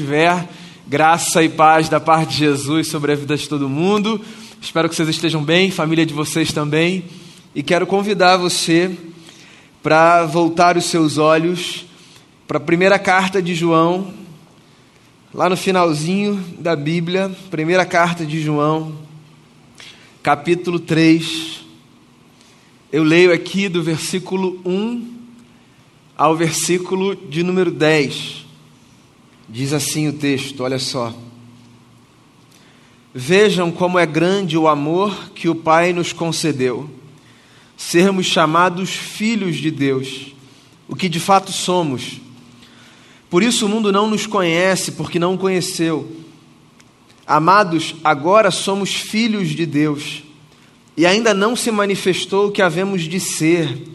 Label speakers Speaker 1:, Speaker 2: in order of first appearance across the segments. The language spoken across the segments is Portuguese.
Speaker 1: estiver. Graça e paz da parte de Jesus sobre a vida de todo mundo. Espero que vocês estejam bem, família de vocês também. E quero convidar você para voltar os seus olhos para a primeira carta de João, lá no finalzinho da Bíblia, primeira carta de João, capítulo 3. Eu leio aqui do versículo 1 ao versículo de número 10. Diz assim o texto, olha só. Vejam como é grande o amor que o Pai nos concedeu, sermos chamados filhos de Deus, o que de fato somos. Por isso o mundo não nos conhece, porque não o conheceu. Amados, agora somos filhos de Deus, e ainda não se manifestou o que havemos de ser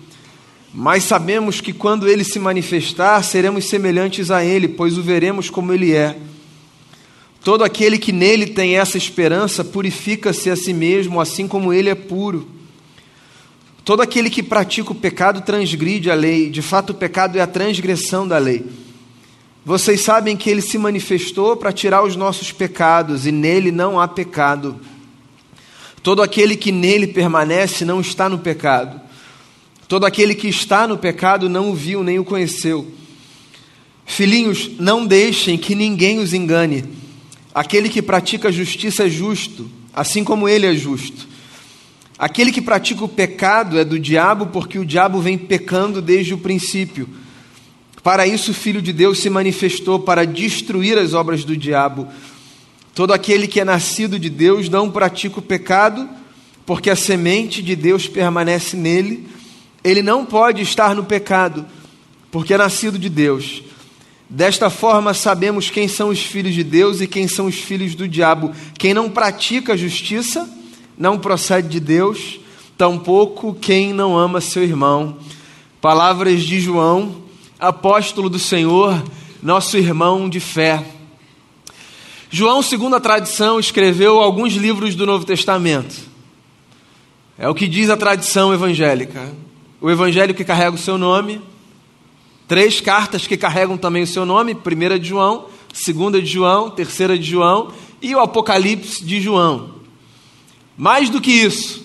Speaker 1: mas sabemos que quando ele se manifestar, seremos semelhantes a ele, pois o veremos como ele é. Todo aquele que nele tem essa esperança purifica-se a si mesmo, assim como ele é puro. Todo aquele que pratica o pecado transgride a lei, de fato, o pecado é a transgressão da lei. Vocês sabem que ele se manifestou para tirar os nossos pecados, e nele não há pecado. Todo aquele que nele permanece não está no pecado. Todo aquele que está no pecado não o viu nem o conheceu. Filhinhos, não deixem que ninguém os engane. Aquele que pratica a justiça é justo, assim como ele é justo. Aquele que pratica o pecado é do diabo, porque o diabo vem pecando desde o princípio. Para isso, o Filho de Deus se manifestou para destruir as obras do diabo. Todo aquele que é nascido de Deus não pratica o pecado, porque a semente de Deus permanece nele ele não pode estar no pecado, porque é nascido de Deus. Desta forma, sabemos quem são os filhos de Deus e quem são os filhos do diabo. Quem não pratica a justiça não procede de Deus, tampouco quem não ama seu irmão. Palavras de João, apóstolo do Senhor, nosso irmão de fé. João, segundo a tradição, escreveu alguns livros do Novo Testamento. É o que diz a tradição evangélica o evangelho que carrega o seu nome, três cartas que carregam também o seu nome: primeira de João, segunda de João, terceira de João e o Apocalipse de João. Mais do que isso,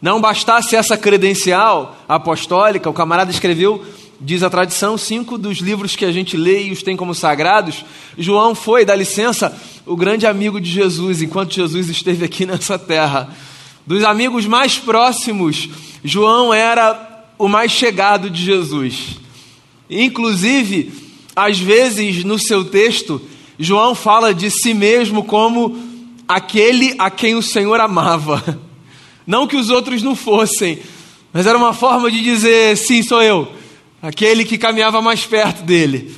Speaker 1: não bastasse essa credencial apostólica, o camarada escreveu, diz a tradição, cinco dos livros que a gente lê e os tem como sagrados. João foi, dá licença, o grande amigo de Jesus enquanto Jesus esteve aqui nessa terra. Dos amigos mais próximos, João era o mais chegado de Jesus. Inclusive, às vezes no seu texto, João fala de si mesmo como aquele a quem o Senhor amava. Não que os outros não fossem, mas era uma forma de dizer: sim, sou eu, aquele que caminhava mais perto dele.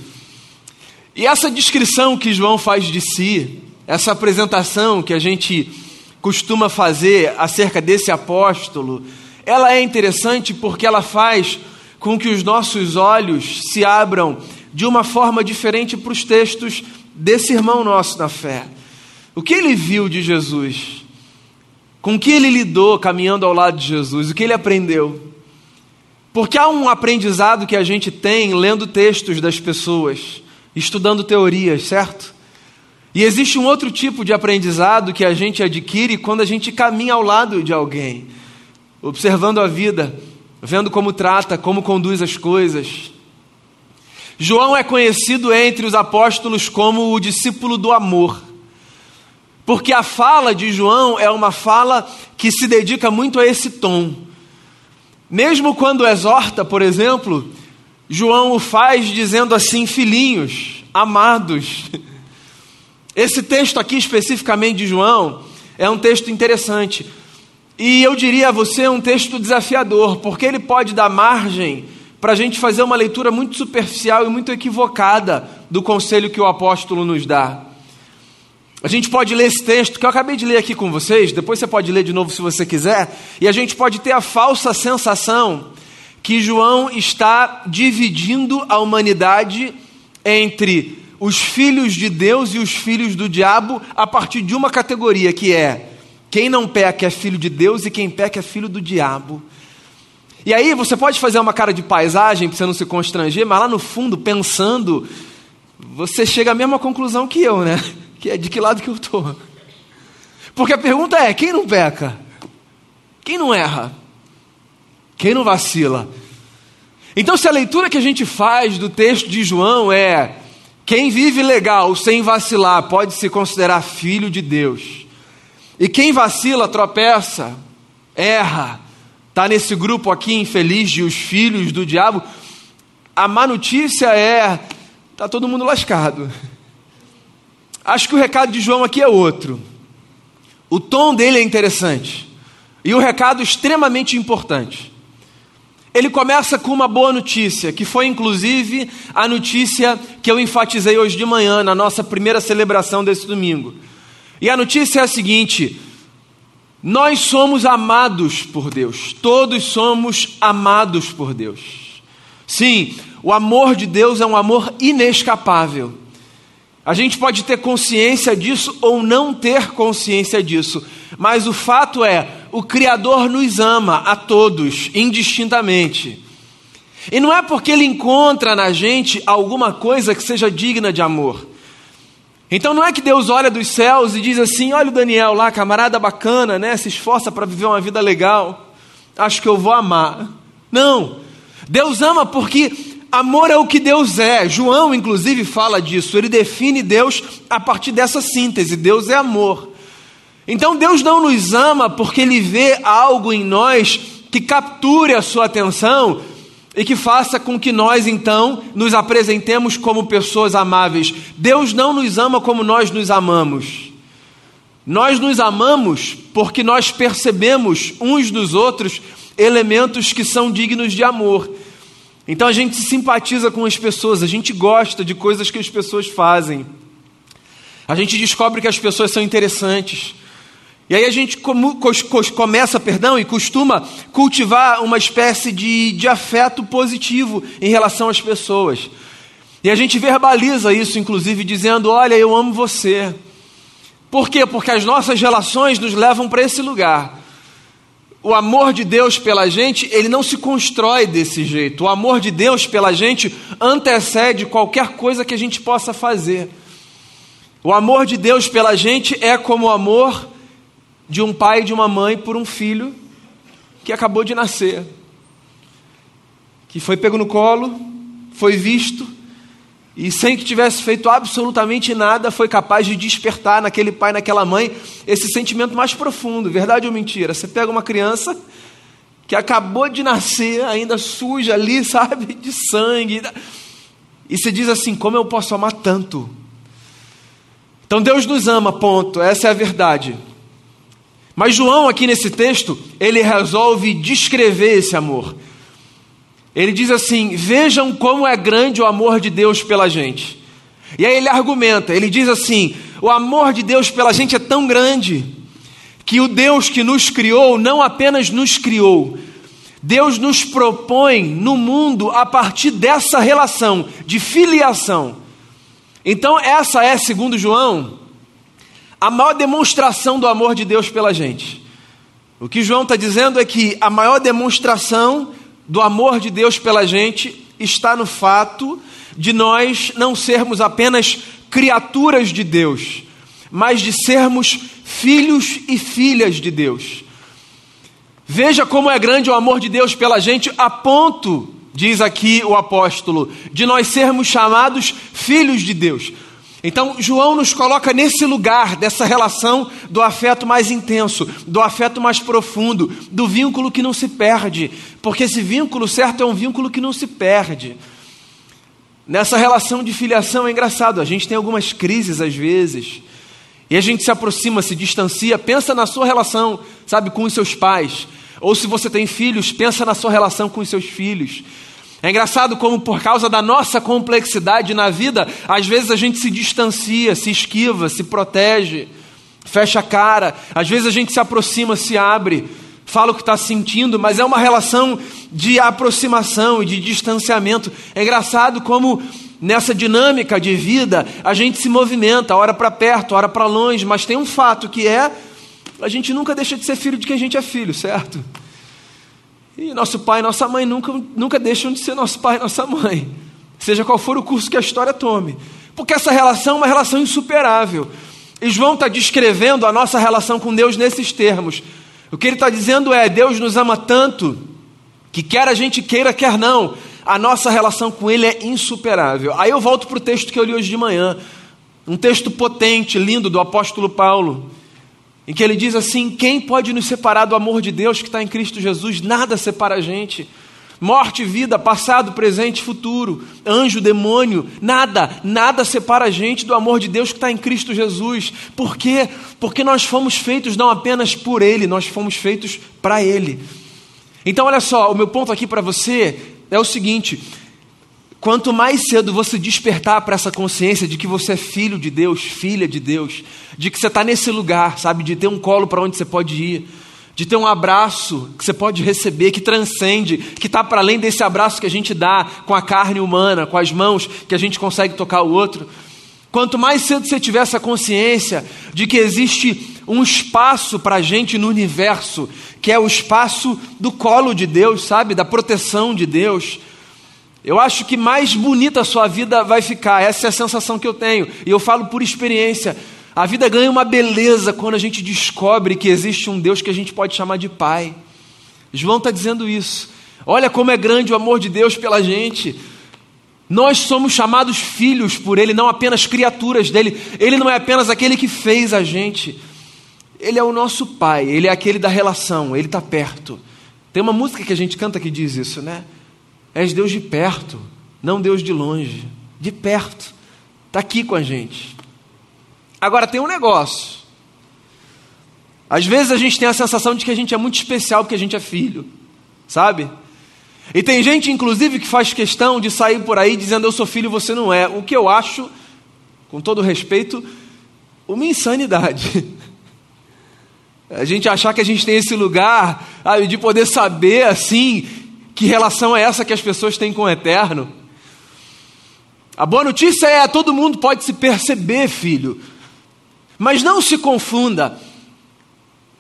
Speaker 1: E essa descrição que João faz de si, essa apresentação que a gente costuma fazer acerca desse apóstolo, ela é interessante porque ela faz com que os nossos olhos se abram de uma forma diferente para os textos desse irmão nosso na fé. O que ele viu de Jesus? Com que ele lidou caminhando ao lado de Jesus? O que ele aprendeu? Porque há um aprendizado que a gente tem lendo textos das pessoas, estudando teorias, certo? E existe um outro tipo de aprendizado que a gente adquire quando a gente caminha ao lado de alguém observando a vida, vendo como trata, como conduz as coisas. João é conhecido entre os apóstolos como o discípulo do amor, porque a fala de João é uma fala que se dedica muito a esse tom. Mesmo quando exorta, por exemplo, João o faz dizendo assim: filhinhos, amados. Esse texto aqui especificamente de João é um texto interessante, e eu diria a você é um texto desafiador, porque ele pode dar margem para a gente fazer uma leitura muito superficial e muito equivocada do conselho que o apóstolo nos dá. A gente pode ler esse texto que eu acabei de ler aqui com vocês, depois você pode ler de novo se você quiser, e a gente pode ter a falsa sensação que João está dividindo a humanidade entre os filhos de Deus e os filhos do diabo a partir de uma categoria que é quem não peca é filho de Deus e quem peca é filho do diabo. E aí você pode fazer uma cara de paisagem para você não se constranger, mas lá no fundo, pensando, você chega à mesma conclusão que eu, né? Que é de que lado que eu estou. Porque a pergunta é: quem não peca? Quem não erra? Quem não vacila? Então, se a leitura que a gente faz do texto de João é quem vive legal, sem vacilar, pode se considerar filho de Deus. E quem vacila, tropeça, erra, está nesse grupo aqui infeliz de os filhos do diabo. A má notícia é: está todo mundo lascado. Acho que o recado de João aqui é outro. O tom dele é interessante. E o recado extremamente importante. Ele começa com uma boa notícia, que foi inclusive a notícia que eu enfatizei hoje de manhã, na nossa primeira celebração desse domingo. E a notícia é a seguinte: nós somos amados por Deus, todos somos amados por Deus. Sim, o amor de Deus é um amor inescapável. A gente pode ter consciência disso ou não ter consciência disso, mas o fato é, o Criador nos ama a todos, indistintamente. E não é porque Ele encontra na gente alguma coisa que seja digna de amor. Então não é que Deus olha dos céus e diz assim: olha o Daniel lá, camarada bacana, né? Se esforça para viver uma vida legal. Acho que eu vou amar. Não. Deus ama porque amor é o que Deus é. João, inclusive, fala disso. Ele define Deus a partir dessa síntese: Deus é amor. Então Deus não nos ama porque Ele vê algo em nós que capture a sua atenção e que faça com que nós então nos apresentemos como pessoas amáveis. Deus não nos ama como nós nos amamos. Nós nos amamos porque nós percebemos uns dos outros elementos que são dignos de amor. Então a gente se simpatiza com as pessoas, a gente gosta de coisas que as pessoas fazem. A gente descobre que as pessoas são interessantes. E aí a gente começa, perdão, e costuma cultivar uma espécie de, de afeto positivo em relação às pessoas. E a gente verbaliza isso, inclusive, dizendo: Olha, eu amo você. Por quê? Porque as nossas relações nos levam para esse lugar. O amor de Deus pela gente, ele não se constrói desse jeito. O amor de Deus pela gente antecede qualquer coisa que a gente possa fazer. O amor de Deus pela gente é como o amor de um pai e de uma mãe por um filho que acabou de nascer, que foi pego no colo, foi visto e sem que tivesse feito absolutamente nada, foi capaz de despertar naquele pai, naquela mãe, esse sentimento mais profundo, verdade ou mentira? Você pega uma criança que acabou de nascer, ainda suja ali, sabe, de sangue, e você diz assim: como eu posso amar tanto? Então Deus nos ama, ponto, essa é a verdade. Mas João, aqui nesse texto, ele resolve descrever esse amor. Ele diz assim: Vejam como é grande o amor de Deus pela gente. E aí ele argumenta: ele diz assim, o amor de Deus pela gente é tão grande que o Deus que nos criou não apenas nos criou, Deus nos propõe no mundo a partir dessa relação de filiação. Então, essa é, segundo João, a maior demonstração do amor de Deus pela gente. O que João está dizendo é que a maior demonstração do amor de Deus pela gente está no fato de nós não sermos apenas criaturas de Deus, mas de sermos filhos e filhas de Deus. Veja como é grande o amor de Deus pela gente, a ponto, diz aqui o apóstolo, de nós sermos chamados filhos de Deus. Então, João nos coloca nesse lugar dessa relação do afeto mais intenso, do afeto mais profundo, do vínculo que não se perde, porque esse vínculo certo é um vínculo que não se perde. Nessa relação de filiação é engraçado, a gente tem algumas crises às vezes, e a gente se aproxima, se distancia, pensa na sua relação, sabe, com os seus pais, ou se você tem filhos, pensa na sua relação com os seus filhos. É engraçado como, por causa da nossa complexidade na vida, às vezes a gente se distancia, se esquiva, se protege, fecha a cara, às vezes a gente se aproxima, se abre, fala o que está sentindo, mas é uma relação de aproximação e de distanciamento. É engraçado como nessa dinâmica de vida a gente se movimenta, hora para perto, hora para longe, mas tem um fato que é a gente nunca deixa de ser filho de quem a gente é filho, certo? E nosso pai e nossa mãe nunca, nunca deixam de ser nosso pai e nossa mãe, seja qual for o curso que a história tome, Porque essa relação é uma relação insuperável. E João está descrevendo a nossa relação com Deus nesses termos. O que ele está dizendo é: Deus nos ama tanto que quer a gente queira, quer não, a nossa relação com Ele é insuperável. Aí eu volto para o texto que eu li hoje de manhã, um texto potente, lindo do apóstolo Paulo, em que ele diz assim: Quem pode nos separar do amor de Deus que está em Cristo Jesus? Nada separa a gente. Morte, vida, passado, presente, futuro, anjo, demônio, nada, nada separa a gente do amor de Deus que está em Cristo Jesus. Por quê? Porque nós fomos feitos não apenas por Ele, nós fomos feitos para Ele. Então, olha só, o meu ponto aqui para você é o seguinte: quanto mais cedo você despertar para essa consciência de que você é filho de Deus, filha de Deus, de que você está nesse lugar, sabe, de ter um colo para onde você pode ir de ter um abraço que você pode receber, que transcende, que está para além desse abraço que a gente dá com a carne humana, com as mãos que a gente consegue tocar o outro. Quanto mais cedo você tiver essa consciência de que existe um espaço para a gente no universo, que é o espaço do colo de Deus, sabe? Da proteção de Deus. Eu acho que mais bonita a sua vida vai ficar, essa é a sensação que eu tenho, e eu falo por experiência. A vida ganha uma beleza quando a gente descobre que existe um Deus que a gente pode chamar de Pai. João está dizendo isso. Olha como é grande o amor de Deus pela gente. Nós somos chamados filhos por Ele, não apenas criaturas dele. Ele não é apenas aquele que fez a gente. Ele é o nosso Pai, Ele é aquele da relação, Ele está perto. Tem uma música que a gente canta que diz isso, né? És Deus de perto, não Deus de longe. De perto. Está aqui com a gente. Agora tem um negócio. Às vezes a gente tem a sensação de que a gente é muito especial porque a gente é filho, sabe? E tem gente, inclusive, que faz questão de sair por aí dizendo eu sou filho e você não é. O que eu acho, com todo respeito, uma insanidade. A gente achar que a gente tem esse lugar sabe, de poder saber assim que relação é essa que as pessoas têm com o eterno. A boa notícia é todo mundo pode se perceber filho. Mas não se confunda.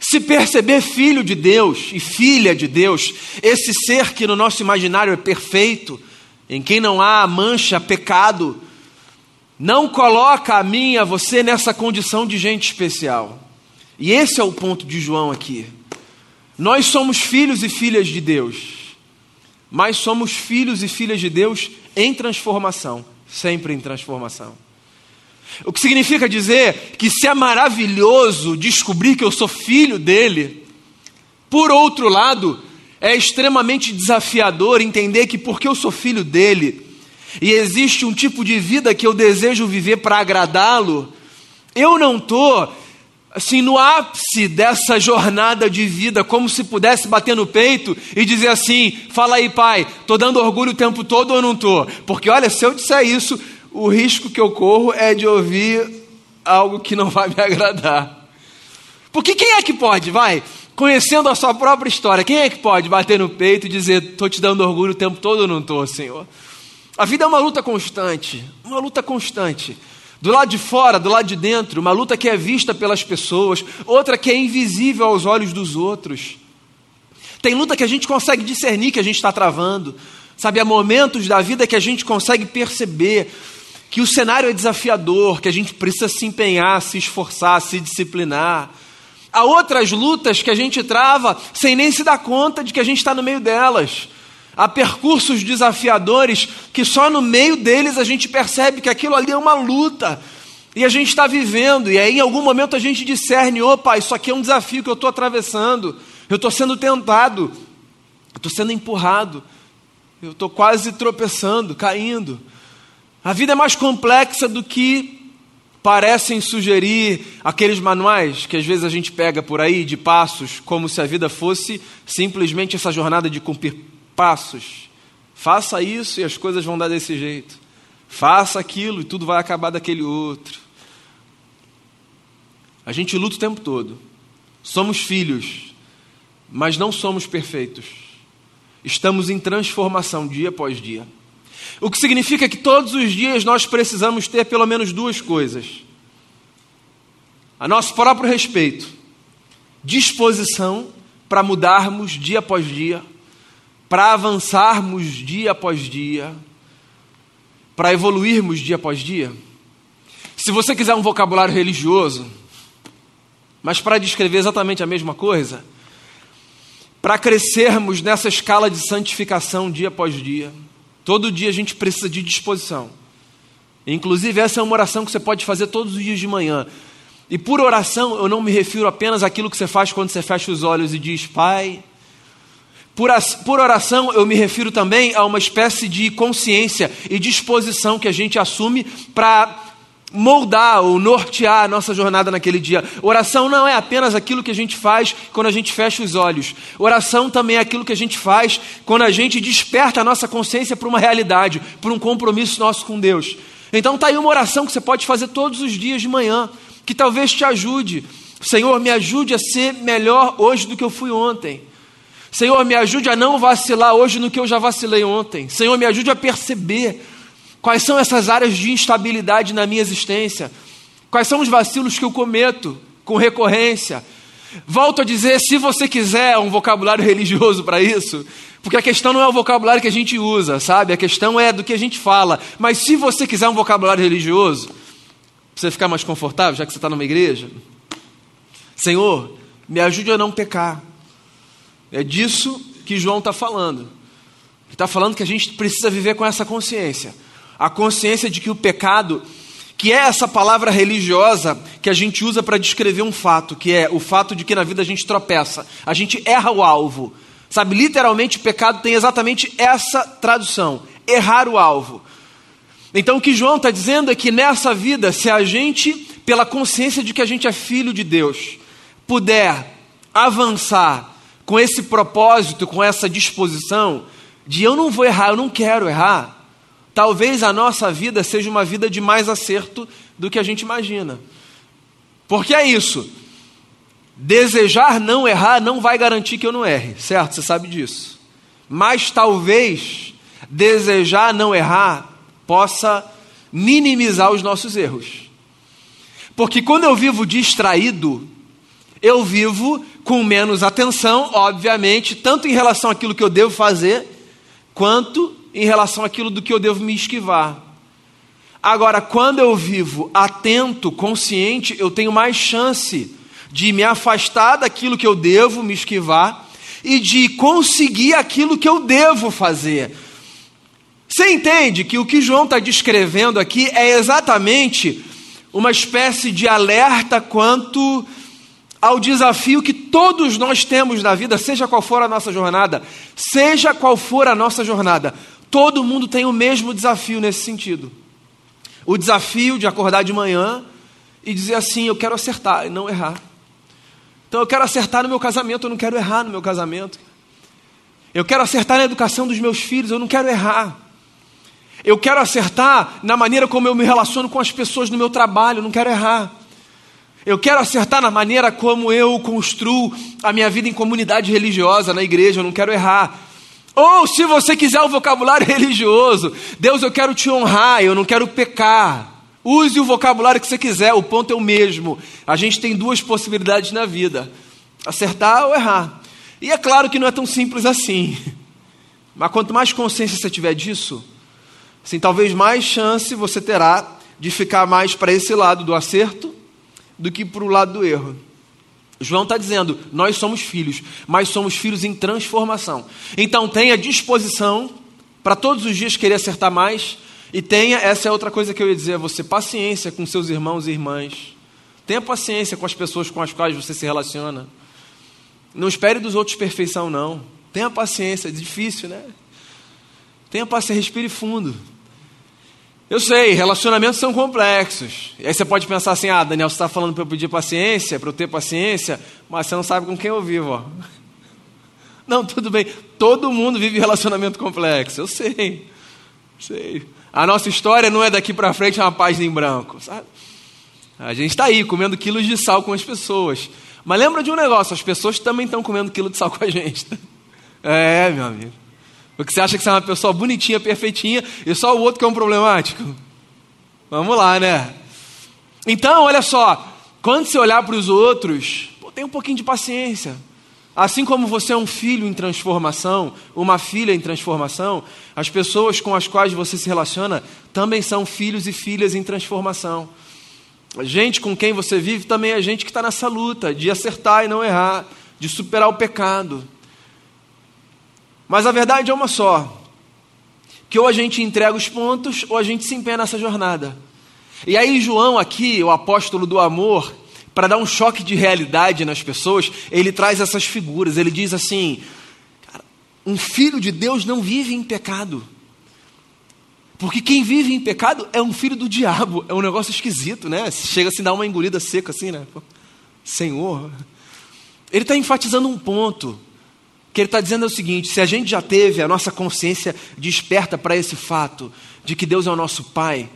Speaker 1: Se perceber filho de Deus e filha de Deus, esse ser que no nosso imaginário é perfeito, em quem não há mancha, pecado, não coloca a mim a você nessa condição de gente especial. E esse é o ponto de João aqui. Nós somos filhos e filhas de Deus, mas somos filhos e filhas de Deus em transformação, sempre em transformação. O que significa dizer que se é maravilhoso descobrir que eu sou filho dele, por outro lado, é extremamente desafiador entender que porque eu sou filho dele e existe um tipo de vida que eu desejo viver para agradá-lo, eu não estou assim no ápice dessa jornada de vida, como se pudesse bater no peito e dizer assim: "Fala aí, pai, tô dando orgulho o tempo todo ou não tô?" Porque olha, se eu disser isso, o risco que eu corro é de ouvir algo que não vai me agradar. Porque quem é que pode, vai, conhecendo a sua própria história, quem é que pode bater no peito e dizer, estou te dando orgulho o tempo todo ou não estou, Senhor? A vida é uma luta constante, uma luta constante. Do lado de fora, do lado de dentro, uma luta que é vista pelas pessoas, outra que é invisível aos olhos dos outros. Tem luta que a gente consegue discernir que a gente está travando. Sabe, há momentos da vida que a gente consegue perceber que o cenário é desafiador, que a gente precisa se empenhar, se esforçar, se disciplinar. Há outras lutas que a gente trava sem nem se dar conta de que a gente está no meio delas. Há percursos desafiadores que só no meio deles a gente percebe que aquilo ali é uma luta. E a gente está vivendo, e aí em algum momento a gente discerne: opa, isso aqui é um desafio que eu estou atravessando, eu estou sendo tentado, eu estou sendo empurrado, eu estou quase tropeçando, caindo. A vida é mais complexa do que parecem sugerir aqueles manuais que às vezes a gente pega por aí de passos, como se a vida fosse simplesmente essa jornada de cumprir passos. Faça isso e as coisas vão dar desse jeito. Faça aquilo e tudo vai acabar daquele outro. A gente luta o tempo todo. Somos filhos, mas não somos perfeitos. Estamos em transformação dia após dia. O que significa que todos os dias nós precisamos ter pelo menos duas coisas: a nosso próprio respeito, disposição para mudarmos dia após dia, para avançarmos dia após dia, para evoluirmos dia após dia. Se você quiser um vocabulário religioso, mas para descrever exatamente a mesma coisa, para crescermos nessa escala de santificação dia após dia, todo dia a gente precisa de disposição. Inclusive, essa é uma oração que você pode fazer todos os dias de manhã. E por oração, eu não me refiro apenas àquilo que você faz quando você fecha os olhos e diz, Pai. Por, por oração, eu me refiro também a uma espécie de consciência e disposição que a gente assume para moldar ou nortear a nossa jornada naquele dia. Oração não é apenas aquilo que a gente faz quando a gente fecha os olhos. Oração também é aquilo que a gente faz quando a gente desperta a nossa consciência para uma realidade, para um compromisso nosso com Deus. Então tá aí uma oração que você pode fazer todos os dias de manhã, que talvez te ajude. Senhor, me ajude a ser melhor hoje do que eu fui ontem. Senhor, me ajude a não vacilar hoje no que eu já vacilei ontem. Senhor, me ajude a perceber Quais são essas áreas de instabilidade na minha existência? Quais são os vacilos que eu cometo com recorrência? Volto a dizer, se você quiser um vocabulário religioso para isso, porque a questão não é o vocabulário que a gente usa, sabe? A questão é do que a gente fala. Mas se você quiser um vocabulário religioso, para você ficar mais confortável, já que você está numa igreja, Senhor, me ajude a não pecar. É disso que João está falando. Ele está falando que a gente precisa viver com essa consciência a consciência de que o pecado, que é essa palavra religiosa que a gente usa para descrever um fato, que é o fato de que na vida a gente tropeça, a gente erra o alvo. Sabe, literalmente, pecado tem exatamente essa tradução: errar o alvo. Então, o que João está dizendo é que nessa vida, se a gente, pela consciência de que a gente é filho de Deus, puder avançar com esse propósito, com essa disposição de eu não vou errar, eu não quero errar, talvez a nossa vida seja uma vida de mais acerto do que a gente imagina. Porque é isso. Desejar não errar não vai garantir que eu não erre, certo? Você sabe disso. Mas talvez desejar não errar possa minimizar os nossos erros. Porque quando eu vivo distraído, eu vivo com menos atenção, obviamente, tanto em relação àquilo que eu devo fazer, quanto em relação àquilo do que eu devo me esquivar. Agora, quando eu vivo atento, consciente, eu tenho mais chance de me afastar daquilo que eu devo me esquivar e de conseguir aquilo que eu devo fazer. Você entende que o que João está descrevendo aqui é exatamente uma espécie de alerta quanto ao desafio que todos nós temos na vida, seja qual for a nossa jornada, seja qual for a nossa jornada, Todo mundo tem o mesmo desafio nesse sentido. O desafio de acordar de manhã e dizer assim: eu quero acertar e não errar. Então eu quero acertar no meu casamento, eu não quero errar no meu casamento. Eu quero acertar na educação dos meus filhos, eu não quero errar. Eu quero acertar na maneira como eu me relaciono com as pessoas no meu trabalho, eu não quero errar. Eu quero acertar na maneira como eu construo a minha vida em comunidade religiosa, na igreja, eu não quero errar. Ou se você quiser o vocabulário religioso, Deus, eu quero te honrar, eu não quero pecar. Use o vocabulário que você quiser, o ponto é o mesmo. A gente tem duas possibilidades na vida: acertar ou errar. E é claro que não é tão simples assim. Mas quanto mais consciência você tiver disso, assim, talvez mais chance você terá de ficar mais para esse lado do acerto do que para o lado do erro. João está dizendo: nós somos filhos, mas somos filhos em transformação. Então tenha disposição para todos os dias querer acertar mais. E tenha, essa é outra coisa que eu ia dizer a você: paciência com seus irmãos e irmãs. Tenha paciência com as pessoas com as quais você se relaciona. Não espere dos outros perfeição, não. Tenha paciência, é difícil, né? Tenha paciência, respire fundo. Eu sei, relacionamentos são complexos. E aí você pode pensar assim: ah, Daniel, você está falando para eu pedir paciência, para eu ter paciência, mas você não sabe com quem eu vivo. Ó. Não, tudo bem. Todo mundo vive relacionamento complexo. Eu sei. Sei. A nossa história não é daqui para frente uma página em branco, sabe? A gente está aí comendo quilos de sal com as pessoas. Mas lembra de um negócio: as pessoas também estão comendo quilo de sal com a gente. É, meu amigo. Porque você acha que você é uma pessoa bonitinha, perfeitinha, e só o outro que é um problemático? Vamos lá, né? Então, olha só, quando você olhar para os outros, pô, tem um pouquinho de paciência. Assim como você é um filho em transformação, uma filha em transformação, as pessoas com as quais você se relaciona também são filhos e filhas em transformação. A gente com quem você vive também é gente que está nessa luta de acertar e não errar, de superar o pecado. Mas a verdade é uma só: que ou a gente entrega os pontos ou a gente se empenha nessa jornada. E aí, João, aqui, o apóstolo do amor, para dar um choque de realidade nas pessoas, ele traz essas figuras. Ele diz assim: um filho de Deus não vive em pecado. Porque quem vive em pecado é um filho do diabo. É um negócio esquisito, né? Chega a se dar uma engolida seca assim, né? Senhor. Ele está enfatizando um ponto. Que ele está dizendo é o seguinte: se a gente já teve a nossa consciência desperta para esse fato de que Deus é o nosso Pai,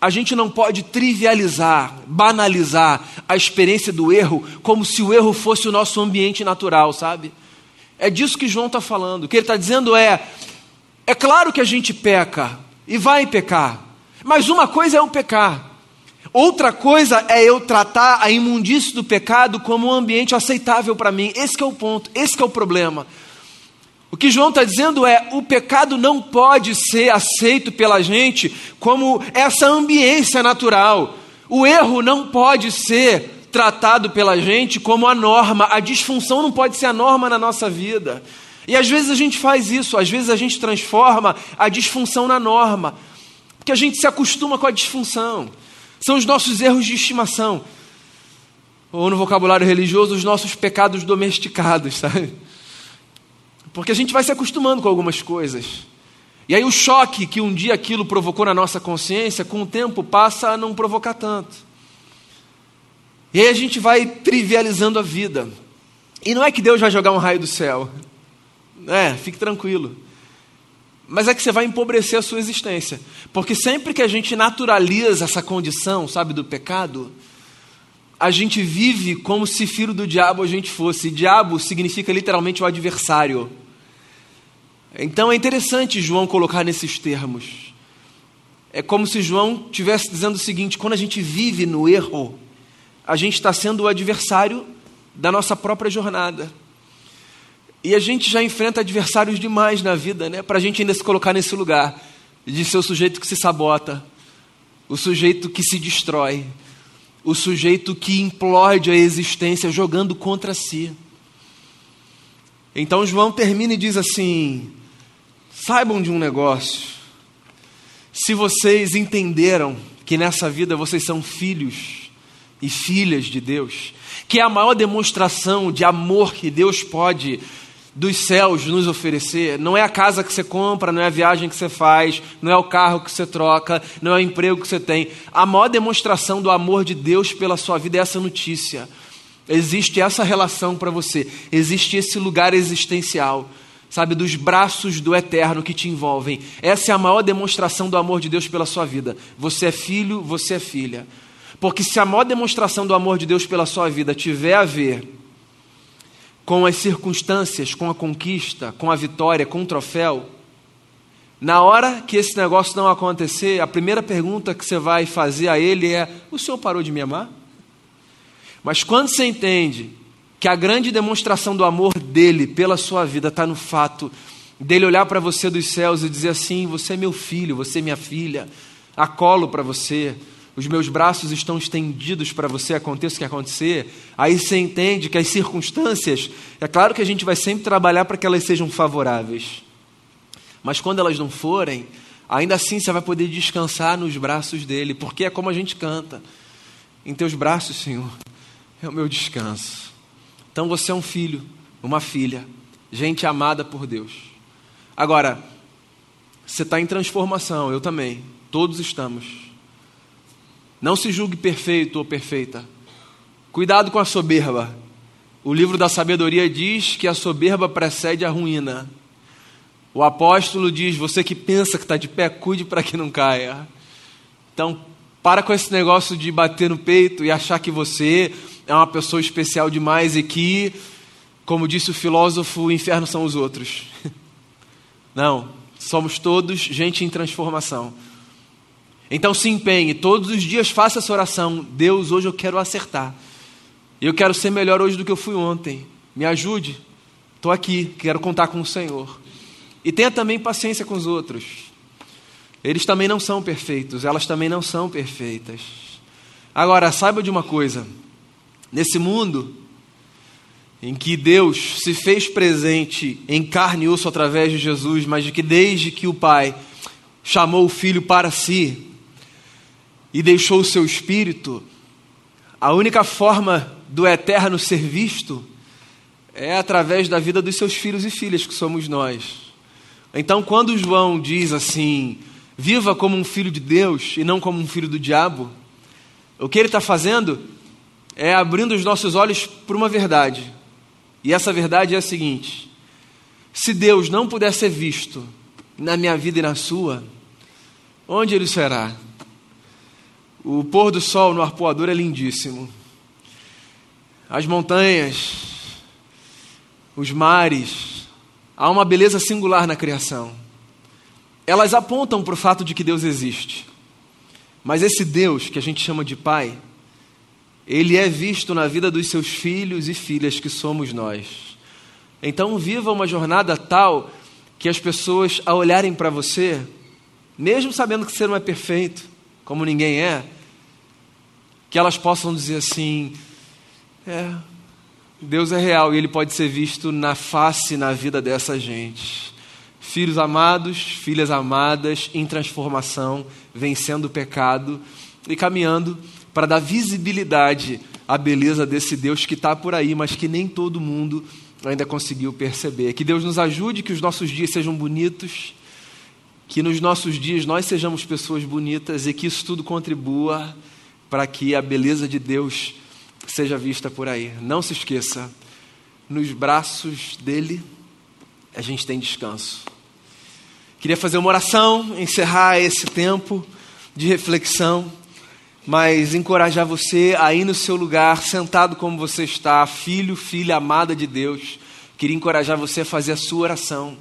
Speaker 1: a gente não pode trivializar, banalizar a experiência do erro como se o erro fosse o nosso ambiente natural, sabe? É disso que João está falando. O que ele está dizendo é: é claro que a gente peca e vai pecar, mas uma coisa é o pecar, outra coisa é eu tratar a imundície do pecado como um ambiente aceitável para mim. Esse é o ponto, esse é o problema. O que João está dizendo é: o pecado não pode ser aceito pela gente como essa ambiência natural. O erro não pode ser tratado pela gente como a norma. A disfunção não pode ser a norma na nossa vida. E às vezes a gente faz isso, às vezes a gente transforma a disfunção na norma, porque a gente se acostuma com a disfunção. São os nossos erros de estimação. Ou no vocabulário religioso, os nossos pecados domesticados, sabe? Porque a gente vai se acostumando com algumas coisas. E aí o choque que um dia aquilo provocou na nossa consciência, com o tempo passa a não provocar tanto. E aí a gente vai trivializando a vida. E não é que Deus vai jogar um raio do céu. É, fique tranquilo. Mas é que você vai empobrecer a sua existência. Porque sempre que a gente naturaliza essa condição, sabe, do pecado, a gente vive como se filho do diabo a gente fosse. E diabo significa literalmente o adversário. Então é interessante João colocar nesses termos. É como se João estivesse dizendo o seguinte: quando a gente vive no erro, a gente está sendo o adversário da nossa própria jornada. E a gente já enfrenta adversários demais na vida, né? Para a gente ainda se colocar nesse lugar de ser o sujeito que se sabota, o sujeito que se destrói, o sujeito que implode a existência jogando contra si. Então João termina e diz assim: Saibam de um negócio. Se vocês entenderam que nessa vida vocês são filhos e filhas de Deus, que é a maior demonstração de amor que Deus pode dos céus nos oferecer, não é a casa que você compra, não é a viagem que você faz, não é o carro que você troca, não é o emprego que você tem. A maior demonstração do amor de Deus pela sua vida é essa notícia. Existe essa relação para você, existe esse lugar existencial sabe, dos braços do eterno que te envolvem. Essa é a maior demonstração do amor de Deus pela sua vida. Você é filho, você é filha. Porque se a maior demonstração do amor de Deus pela sua vida tiver a ver com as circunstâncias, com a conquista, com a vitória, com o troféu, na hora que esse negócio não acontecer, a primeira pergunta que você vai fazer a ele é: O senhor parou de me amar? Mas quando você entende que a grande demonstração do amor dele pela sua vida está no fato dele olhar para você dos céus e dizer assim: Você é meu filho, você é minha filha, acolo para você, os meus braços estão estendidos para você, aconteça o que acontecer. Aí você entende que as circunstâncias, é claro que a gente vai sempre trabalhar para que elas sejam favoráveis, mas quando elas não forem, ainda assim você vai poder descansar nos braços dele, porque é como a gente canta: Em teus braços, Senhor, é o meu descanso. Então você é um filho, uma filha, gente amada por Deus. Agora, você está em transformação, eu também, todos estamos. Não se julgue perfeito ou perfeita. Cuidado com a soberba. O livro da sabedoria diz que a soberba precede a ruína. O apóstolo diz: você que pensa que está de pé, cuide para que não caia. Então, para com esse negócio de bater no peito e achar que você é uma pessoa especial demais e que, como disse o filósofo, o inferno são os outros. Não, somos todos gente em transformação. Então se empenhe, todos os dias faça essa oração. Deus, hoje eu quero acertar. Eu quero ser melhor hoje do que eu fui ontem. Me ajude. Estou aqui, quero contar com o Senhor. E tenha também paciência com os outros. Eles também não são perfeitos, elas também não são perfeitas. Agora, saiba de uma coisa: nesse mundo em que Deus se fez presente em carne e osso através de Jesus, mas de que desde que o Pai chamou o Filho para si e deixou o seu Espírito, a única forma do eterno ser visto é através da vida dos seus filhos e filhas, que somos nós. Então, quando João diz assim: viva como um filho de Deus e não como um filho do diabo, o que ele está fazendo é abrindo os nossos olhos para uma verdade. E essa verdade é a seguinte: se Deus não puder ser visto na minha vida e na sua, onde ele será? O pôr do sol no arpoador é lindíssimo. As montanhas, os mares, há uma beleza singular na criação. Elas apontam para o fato de que Deus existe. Mas esse Deus que a gente chama de Pai, ele é visto na vida dos seus filhos e filhas, que somos nós. Então, viva uma jornada tal que as pessoas, ao olharem para você, mesmo sabendo que você não é perfeito, como ninguém é, que elas possam dizer assim: é, Deus é real e Ele pode ser visto na face, na vida dessa gente. Filhos amados, filhas amadas, em transformação, vencendo o pecado e caminhando para dar visibilidade à beleza desse Deus que está por aí, mas que nem todo mundo ainda conseguiu perceber. Que Deus nos ajude, que os nossos dias sejam bonitos, que nos nossos dias nós sejamos pessoas bonitas e que isso tudo contribua para que a beleza de Deus seja vista por aí. Não se esqueça, nos braços dele a gente tem descanso. Queria fazer uma oração, encerrar esse tempo de reflexão mas encorajar você aí no seu lugar, sentado como você está, filho, filha amada de Deus. Queria encorajar você a fazer a sua oração,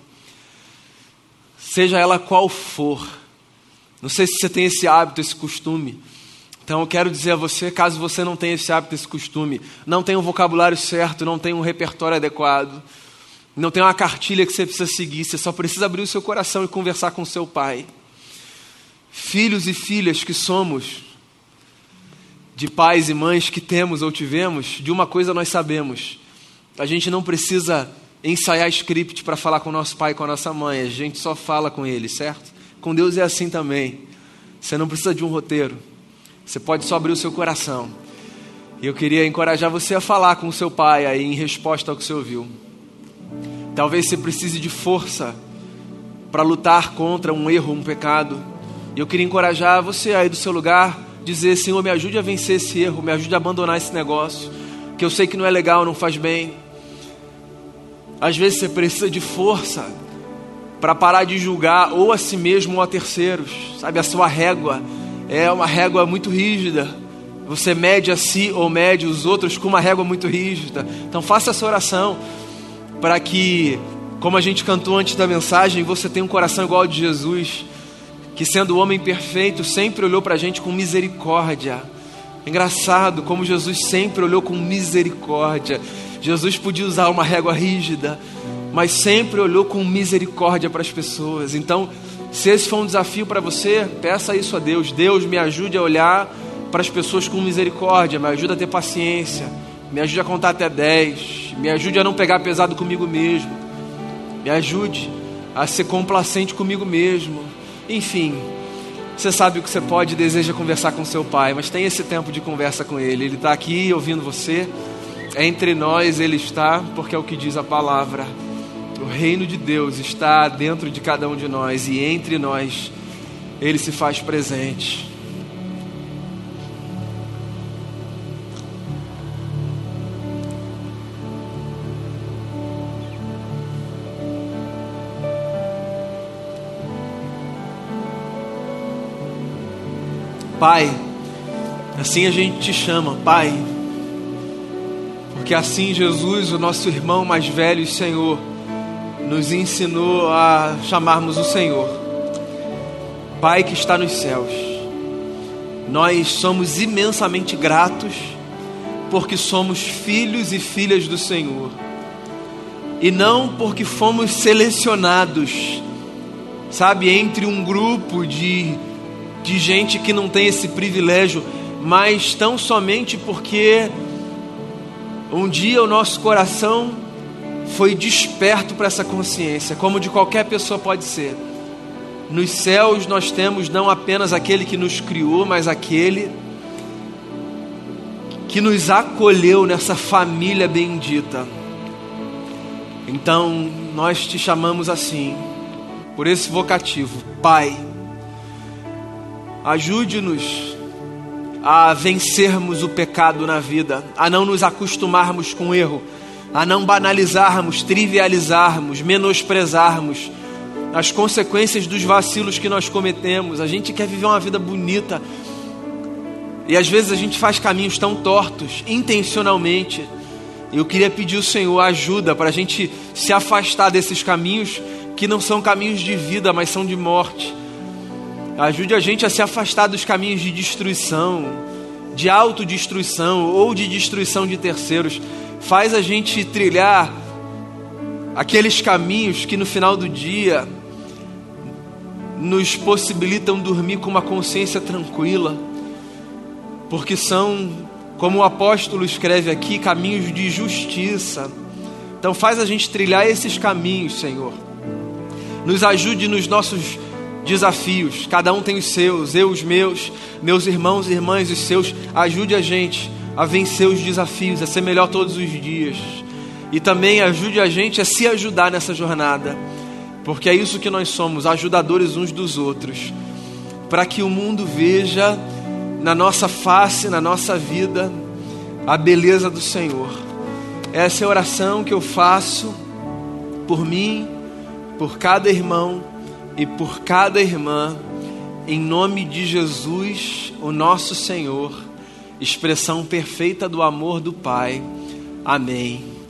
Speaker 1: seja ela qual for. Não sei se você tem esse hábito, esse costume. Então eu quero dizer a você, caso você não tenha esse hábito, esse costume, não tenha um vocabulário certo, não tenha um repertório adequado, não tenha uma cartilha que você precisa seguir, você só precisa abrir o seu coração e conversar com seu pai. Filhos e filhas que somos, de pais e mães que temos ou tivemos, de uma coisa nós sabemos: a gente não precisa ensaiar script para falar com nosso pai com a nossa mãe, a gente só fala com eles, certo? Com Deus é assim também. Você não precisa de um roteiro, você pode só abrir o seu coração. E eu queria encorajar você a falar com o seu pai aí em resposta ao que você ouviu. Talvez você precise de força para lutar contra um erro, um pecado. E eu queria encorajar você aí do seu lugar dizer: Senhor, me ajude a vencer esse erro, me ajude a abandonar esse negócio, que eu sei que não é legal, não faz bem. Às vezes você precisa de força para parar de julgar ou a si mesmo ou a terceiros, sabe? A sua régua é uma régua muito rígida. Você mede a si ou mede os outros com uma régua muito rígida. Então faça essa oração para que, como a gente cantou antes da mensagem, você tenha um coração igual ao de Jesus que sendo o homem perfeito, sempre olhou para a gente com misericórdia. Engraçado como Jesus sempre olhou com misericórdia. Jesus podia usar uma régua rígida, mas sempre olhou com misericórdia para as pessoas. Então, se esse for um desafio para você, peça isso a Deus. Deus me ajude a olhar para as pessoas com misericórdia, me ajude a ter paciência, me ajude a contar até 10, me ajude a não pegar pesado comigo mesmo, me ajude a ser complacente comigo mesmo, enfim, você sabe o que você pode e deseja conversar com seu pai, mas tem esse tempo de conversa com ele. Ele está aqui ouvindo você. Entre nós ele está, porque é o que diz a palavra. O reino de Deus está dentro de cada um de nós e entre nós ele se faz presente. Pai, assim a gente te chama, Pai, porque assim Jesus, o nosso irmão mais velho e Senhor, nos ensinou a chamarmos o Senhor, Pai que está nos céus. Nós somos imensamente gratos porque somos filhos e filhas do Senhor, e não porque fomos selecionados, sabe, entre um grupo de de gente que não tem esse privilégio mas tão somente porque um dia o nosso coração foi desperto para essa consciência, como de qualquer pessoa pode ser. Nos céus nós temos não apenas aquele que nos criou, mas aquele que nos acolheu nessa família bendita. Então, nós te chamamos assim, por esse vocativo, Pai. Ajude-nos a vencermos o pecado na vida, a não nos acostumarmos com o erro, a não banalizarmos, trivializarmos, menosprezarmos as consequências dos vacilos que nós cometemos. A gente quer viver uma vida bonita e às vezes a gente faz caminhos tão tortos, intencionalmente. Eu queria pedir ao Senhor ajuda para a gente se afastar desses caminhos que não são caminhos de vida, mas são de morte. Ajude a gente a se afastar dos caminhos de destruição, de autodestruição ou de destruição de terceiros. Faz a gente trilhar aqueles caminhos que no final do dia nos possibilitam dormir com uma consciência tranquila, porque são, como o apóstolo escreve aqui, caminhos de justiça. Então faz a gente trilhar esses caminhos, Senhor. Nos ajude nos nossos desafios, cada um tem os seus, eu os meus, meus irmãos e irmãs os seus. Ajude a gente a vencer os desafios, a ser melhor todos os dias. E também ajude a gente a se ajudar nessa jornada, porque é isso que nós somos, ajudadores uns dos outros, para que o mundo veja na nossa face, na nossa vida, a beleza do Senhor. Essa é a oração que eu faço por mim, por cada irmão e por cada irmã, em nome de Jesus, o nosso Senhor, expressão perfeita do amor do Pai. Amém.